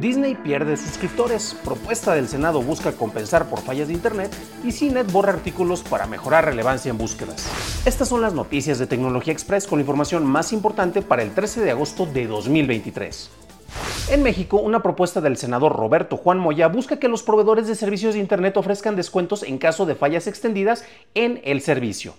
Disney pierde suscriptores, propuesta del Senado busca compensar por fallas de Internet y CNET borra artículos para mejorar relevancia en búsquedas. Estas son las noticias de Tecnología Express con la información más importante para el 13 de agosto de 2023. En México, una propuesta del senador Roberto Juan Moya busca que los proveedores de servicios de Internet ofrezcan descuentos en caso de fallas extendidas en el servicio.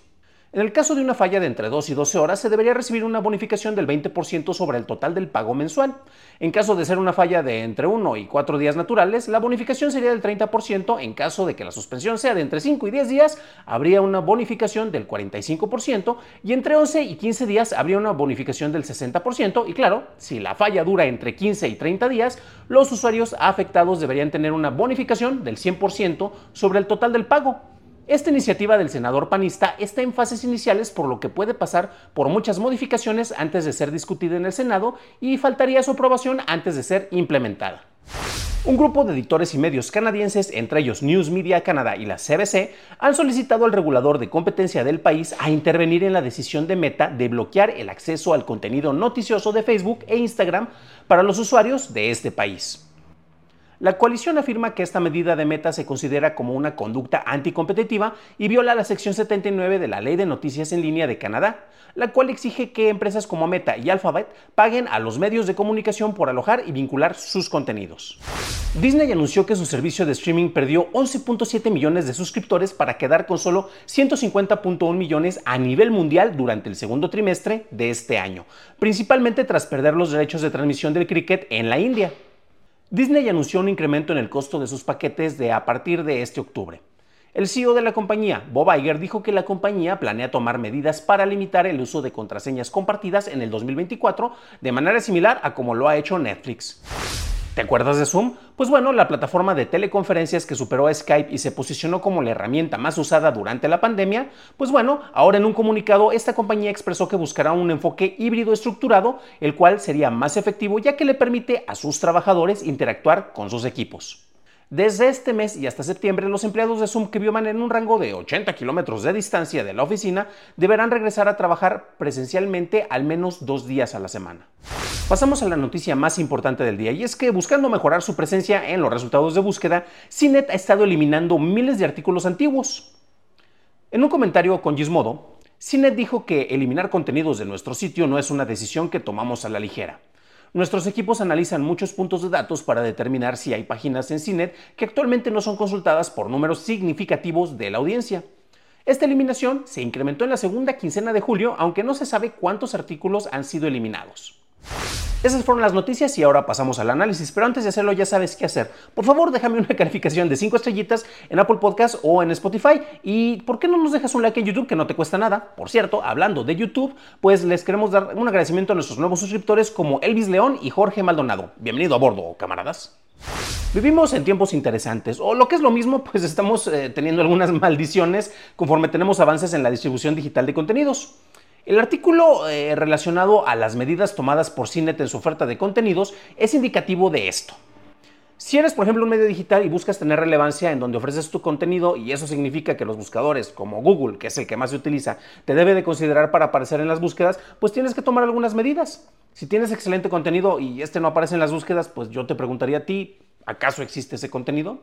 En el caso de una falla de entre 2 y 12 horas, se debería recibir una bonificación del 20% sobre el total del pago mensual. En caso de ser una falla de entre 1 y 4 días naturales, la bonificación sería del 30%. En caso de que la suspensión sea de entre 5 y 10 días, habría una bonificación del 45%. Y entre 11 y 15 días habría una bonificación del 60%. Y claro, si la falla dura entre 15 y 30 días, los usuarios afectados deberían tener una bonificación del 100% sobre el total del pago. Esta iniciativa del senador panista está en fases iniciales por lo que puede pasar por muchas modificaciones antes de ser discutida en el Senado y faltaría su aprobación antes de ser implementada. Un grupo de editores y medios canadienses, entre ellos News Media Canada y la CBC, han solicitado al regulador de competencia del país a intervenir en la decisión de Meta de bloquear el acceso al contenido noticioso de Facebook e Instagram para los usuarios de este país. La coalición afirma que esta medida de meta se considera como una conducta anticompetitiva y viola la sección 79 de la Ley de Noticias en Línea de Canadá, la cual exige que empresas como Meta y Alphabet paguen a los medios de comunicación por alojar y vincular sus contenidos. Disney anunció que su servicio de streaming perdió 11.7 millones de suscriptores para quedar con solo 150.1 millones a nivel mundial durante el segundo trimestre de este año, principalmente tras perder los derechos de transmisión del cricket en la India. Disney anunció un incremento en el costo de sus paquetes de a partir de este octubre. El CEO de la compañía, Bob Iger, dijo que la compañía planea tomar medidas para limitar el uso de contraseñas compartidas en el 2024 de manera similar a como lo ha hecho Netflix. ¿Te acuerdas de Zoom? Pues bueno, la plataforma de teleconferencias que superó a Skype y se posicionó como la herramienta más usada durante la pandemia, pues bueno, ahora en un comunicado esta compañía expresó que buscará un enfoque híbrido estructurado, el cual sería más efectivo ya que le permite a sus trabajadores interactuar con sus equipos. Desde este mes y hasta septiembre, los empleados de Zoom que vivan en un rango de 80 kilómetros de distancia de la oficina deberán regresar a trabajar presencialmente al menos dos días a la semana. Pasamos a la noticia más importante del día y es que buscando mejorar su presencia en los resultados de búsqueda, CNET ha estado eliminando miles de artículos antiguos. En un comentario con Gizmodo, CNET dijo que eliminar contenidos de nuestro sitio no es una decisión que tomamos a la ligera. Nuestros equipos analizan muchos puntos de datos para determinar si hay páginas en CINET que actualmente no son consultadas por números significativos de la audiencia. Esta eliminación se incrementó en la segunda quincena de julio, aunque no se sabe cuántos artículos han sido eliminados. Esas fueron las noticias y ahora pasamos al análisis, pero antes de hacerlo ya sabes qué hacer. Por favor, déjame una calificación de 5 estrellitas en Apple Podcast o en Spotify y ¿por qué no nos dejas un like en YouTube que no te cuesta nada? Por cierto, hablando de YouTube, pues les queremos dar un agradecimiento a nuestros nuevos suscriptores como Elvis León y Jorge Maldonado. Bienvenido a bordo, camaradas. Vivimos en tiempos interesantes, o lo que es lo mismo, pues estamos eh, teniendo algunas maldiciones conforme tenemos avances en la distribución digital de contenidos. El artículo eh, relacionado a las medidas tomadas por CINET en su oferta de contenidos es indicativo de esto. Si eres, por ejemplo, un medio digital y buscas tener relevancia en donde ofreces tu contenido y eso significa que los buscadores como Google, que es el que más se utiliza, te debe de considerar para aparecer en las búsquedas, pues tienes que tomar algunas medidas. Si tienes excelente contenido y este no aparece en las búsquedas, pues yo te preguntaría a ti, ¿acaso existe ese contenido?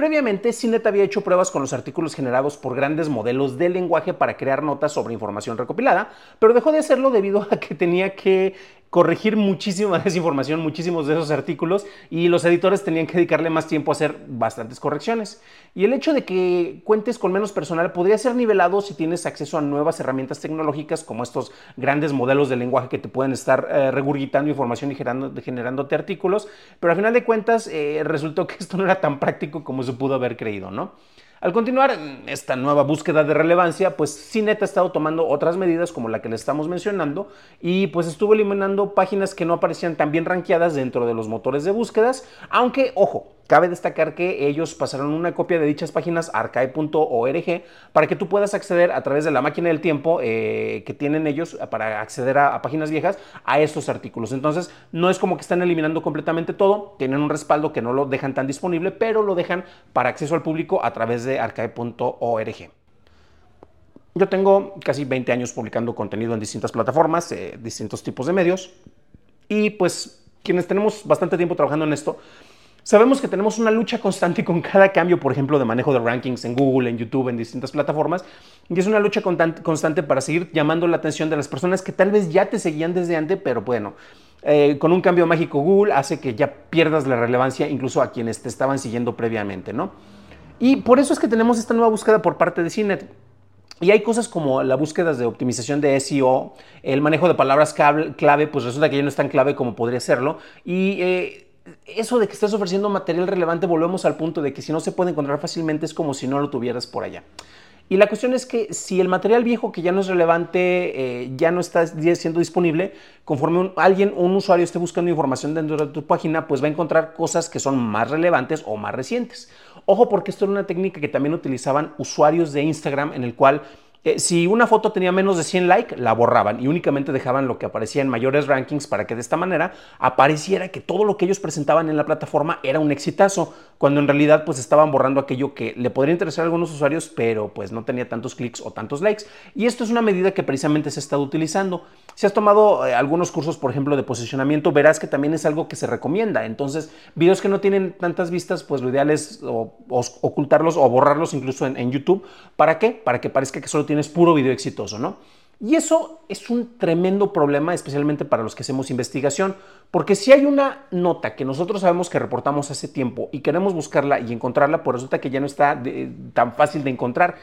Previamente, CINET había hecho pruebas con los artículos generados por grandes modelos de lenguaje para crear notas sobre información recopilada, pero dejó de hacerlo debido a que tenía que corregir muchísima desinformación, muchísimos de esos artículos y los editores tenían que dedicarle más tiempo a hacer bastantes correcciones. Y el hecho de que cuentes con menos personal podría ser nivelado si tienes acceso a nuevas herramientas tecnológicas como estos grandes modelos de lenguaje que te pueden estar eh, regurgitando información y generando, generándote artículos, pero al final de cuentas eh, resultó que esto no era tan práctico como se pudo haber creído, ¿no? Al continuar esta nueva búsqueda de relevancia, pues CNET ha estado tomando otras medidas como la que le estamos mencionando y pues estuvo eliminando páginas que no aparecían tan bien rankeadas dentro de los motores de búsquedas, aunque ojo, Cabe destacar que ellos pasaron una copia de dichas páginas archive.org para que tú puedas acceder a través de la máquina del tiempo eh, que tienen ellos para acceder a, páginas viejas a estos artículos. Entonces, no es como que están eliminando completamente todo, tienen un respaldo que no lo dejan tan disponible, pero lo dejan para acceso al público a través de archive.org. Yo tengo casi 20 años publicando contenido en distintas plataformas, eh, distintos tipos de medios, y pues quienes tenemos bastante tiempo trabajando en esto, Sabemos que tenemos una lucha constante con cada cambio, por ejemplo, de manejo de rankings en Google, en YouTube, en distintas plataformas, y es una lucha constante para seguir llamando la atención de las personas que tal vez ya te seguían desde antes, pero bueno, eh, con un cambio mágico Google hace que ya pierdas la relevancia incluso a quienes te estaban siguiendo previamente, ¿no? Y por eso es que tenemos esta nueva búsqueda por parte de CINET. Y hay cosas como la búsqueda de optimización de SEO, el manejo de palabras clave, pues resulta que ya no es tan clave como podría serlo. Y eh, eso de que estés ofreciendo material relevante, volvemos al punto de que si no se puede encontrar fácilmente es como si no lo tuvieras por allá. Y la cuestión es que si el material viejo que ya no es relevante eh, ya no está siendo disponible, conforme alguien, un usuario esté buscando información dentro de tu página, pues va a encontrar cosas que son más relevantes o más recientes. Ojo porque esto era una técnica que también utilizaban usuarios de Instagram en el cual eh, si una foto tenía menos de 100 likes, la borraban y únicamente dejaban lo que aparecía en mayores rankings para que de esta manera apareciera que todo lo que ellos presentaban en la plataforma era un exitazo, cuando en realidad pues estaban borrando aquello que le podría interesar a algunos usuarios, pero pues no tenía tantos clics o tantos likes. Y esto es una medida que precisamente se ha estado utilizando. Si has tomado eh, algunos cursos, por ejemplo, de posicionamiento, verás que también es algo que se recomienda. Entonces, videos que no tienen tantas vistas, pues lo ideal es ocultarlos o borrarlos incluso en, en YouTube. ¿Para qué? Para que parezca que solo tienes puro video exitoso, ¿no? Y eso es un tremendo problema, especialmente para los que hacemos investigación, porque si hay una nota que nosotros sabemos que reportamos hace tiempo y queremos buscarla y encontrarla, pues resulta que ya no está tan fácil de encontrar.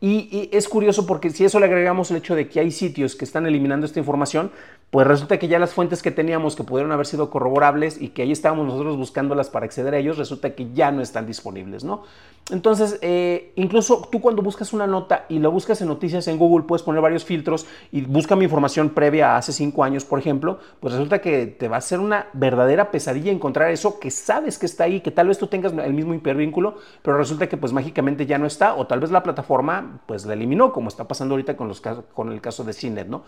Y, es curioso porque si eso le agregamos el hecho de que hay sitios que están eliminando esta información, pues resulta que ya las fuentes que teníamos que pudieron haber sido corroborables y que ahí estábamos nosotros buscándolas para acceder a ellos, resulta que ya no están disponibles, ¿no? Entonces, eh, incluso tú cuando buscas una nota y lo buscas en noticias en Google, puedes poner varios filtros y busca mi información previa a hace cinco años, por ejemplo, pues resulta que te va a ser una verdadera pesadilla encontrar eso que sabes que está ahí, que tal vez tú tengas el mismo hipervínculo, pero resulta que pues mágicamente ya no está o tal vez la plataforma pues la eliminó, como está pasando ahorita con, los, con el caso de CINET, ¿no?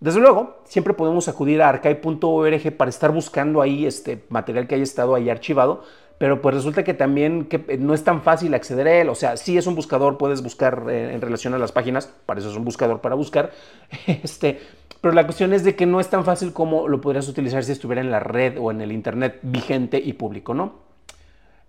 Desde luego, siempre podemos acudir a archive.org para estar buscando ahí este material que haya estado ahí archivado, pero pues resulta que también que eh, no es tan fácil acceder a él. O sea, sí es un buscador, puedes buscar eh, en relación a las páginas, para eso es un buscador para buscar. Este, pero la cuestión es de que no es tan fácil como lo podrías utilizar si estuviera en la red o en el internet vigente y público, ¿no?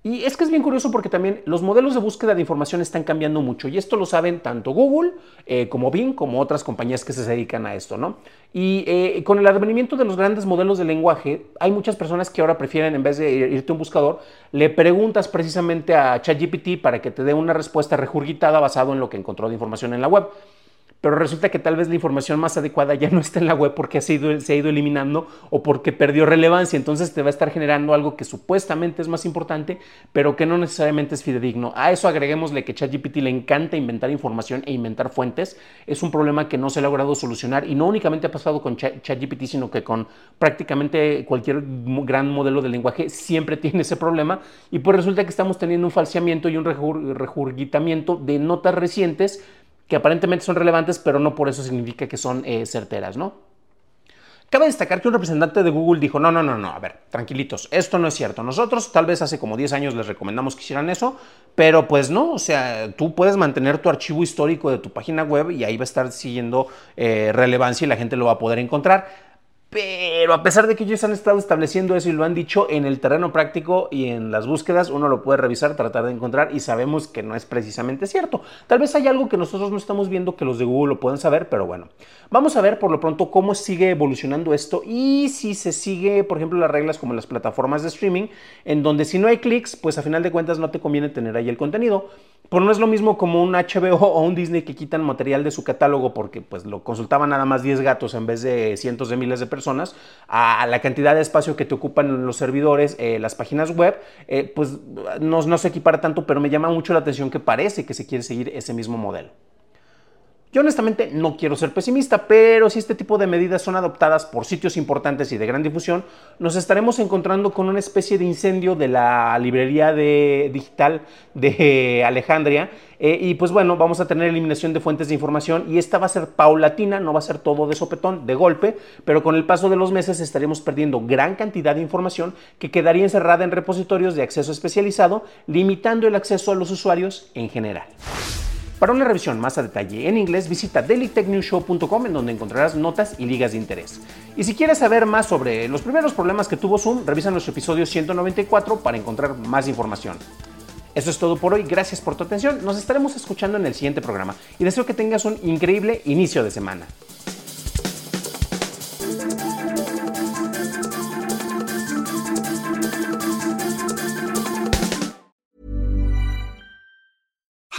Y es que es bien curioso porque también los modelos de búsqueda de información están cambiando mucho y esto lo saben tanto Google eh, como Bing como otras compañías que se dedican a esto, ¿no? Y eh, con el advenimiento de los grandes modelos de lenguaje, hay muchas personas que ahora prefieren, en vez de irte a un buscador, le preguntas precisamente a ChatGPT para que te dé una respuesta regurgitada basado en lo que encontró de información en la web pero resulta que tal vez la información más adecuada ya no está en la web porque se ha, ido, se ha ido eliminando o porque perdió relevancia. Entonces te va a estar generando algo que supuestamente es más importante, pero que no necesariamente es fidedigno. A eso agreguémosle que ChatGPT le encanta inventar información e inventar fuentes. Es un problema que no se ha logrado solucionar y no únicamente ha pasado con ChatGPT, sino que con prácticamente cualquier gran modelo de lenguaje siempre tiene ese problema. Y pues resulta que estamos teniendo un falseamiento y un regurgitamiento de notas recientes que aparentemente son relevantes, pero no por eso significa que son eh, certeras, ¿no? Cabe destacar que un representante de Google dijo, no, no, no, no, a ver, tranquilitos, esto no es cierto. Nosotros tal vez hace como 10 años les recomendamos que hicieran eso, pero pues no, o sea, tú puedes mantener tu archivo histórico de tu página web y ahí va a estar siguiendo eh, relevancia y la gente lo va a poder encontrar. Pero a pesar de que ellos han estado estableciendo eso y lo han dicho en el terreno práctico y en las búsquedas, uno lo puede revisar, tratar de encontrar y sabemos que no es precisamente cierto. Tal vez hay algo que nosotros no estamos viendo que los de Google lo pueden saber, pero bueno. Vamos a ver por lo pronto cómo sigue evolucionando esto y si se sigue, por ejemplo, las reglas como las plataformas de streaming, en donde si no hay clics, pues a final de cuentas no te conviene tener ahí el contenido. Pero no es lo mismo como un HBO o un Disney que quitan material de su catálogo porque pues lo consultaban nada más 10 gatos en vez de cientos de miles de personas, a la cantidad de espacio que te ocupan los servidores, eh, las páginas web, eh, pues no, no se equipara tanto, pero me llama mucho la atención que parece que se quiere seguir ese mismo modelo. Yo honestamente no quiero ser pesimista, pero si este tipo de medidas son adoptadas por sitios importantes y de gran difusión, nos estaremos encontrando con una especie de incendio de la librería de, digital de Alejandría. Eh, y pues bueno, vamos a tener eliminación de fuentes de información y esta va a ser paulatina, no va a ser todo de sopetón, de golpe, pero con el paso de los meses estaremos perdiendo gran cantidad de información que quedaría encerrada en repositorios de acceso especializado, limitando el acceso a los usuarios en general. Para una revisión más a detalle en inglés, visita dailytechnewshow.com en donde encontrarás notas y ligas de interés. Y si quieres saber más sobre los primeros problemas que tuvo Zoom, revisa nuestro episodio 194 para encontrar más información. Eso es todo por hoy, gracias por tu atención, nos estaremos escuchando en el siguiente programa y deseo que tengas un increíble inicio de semana.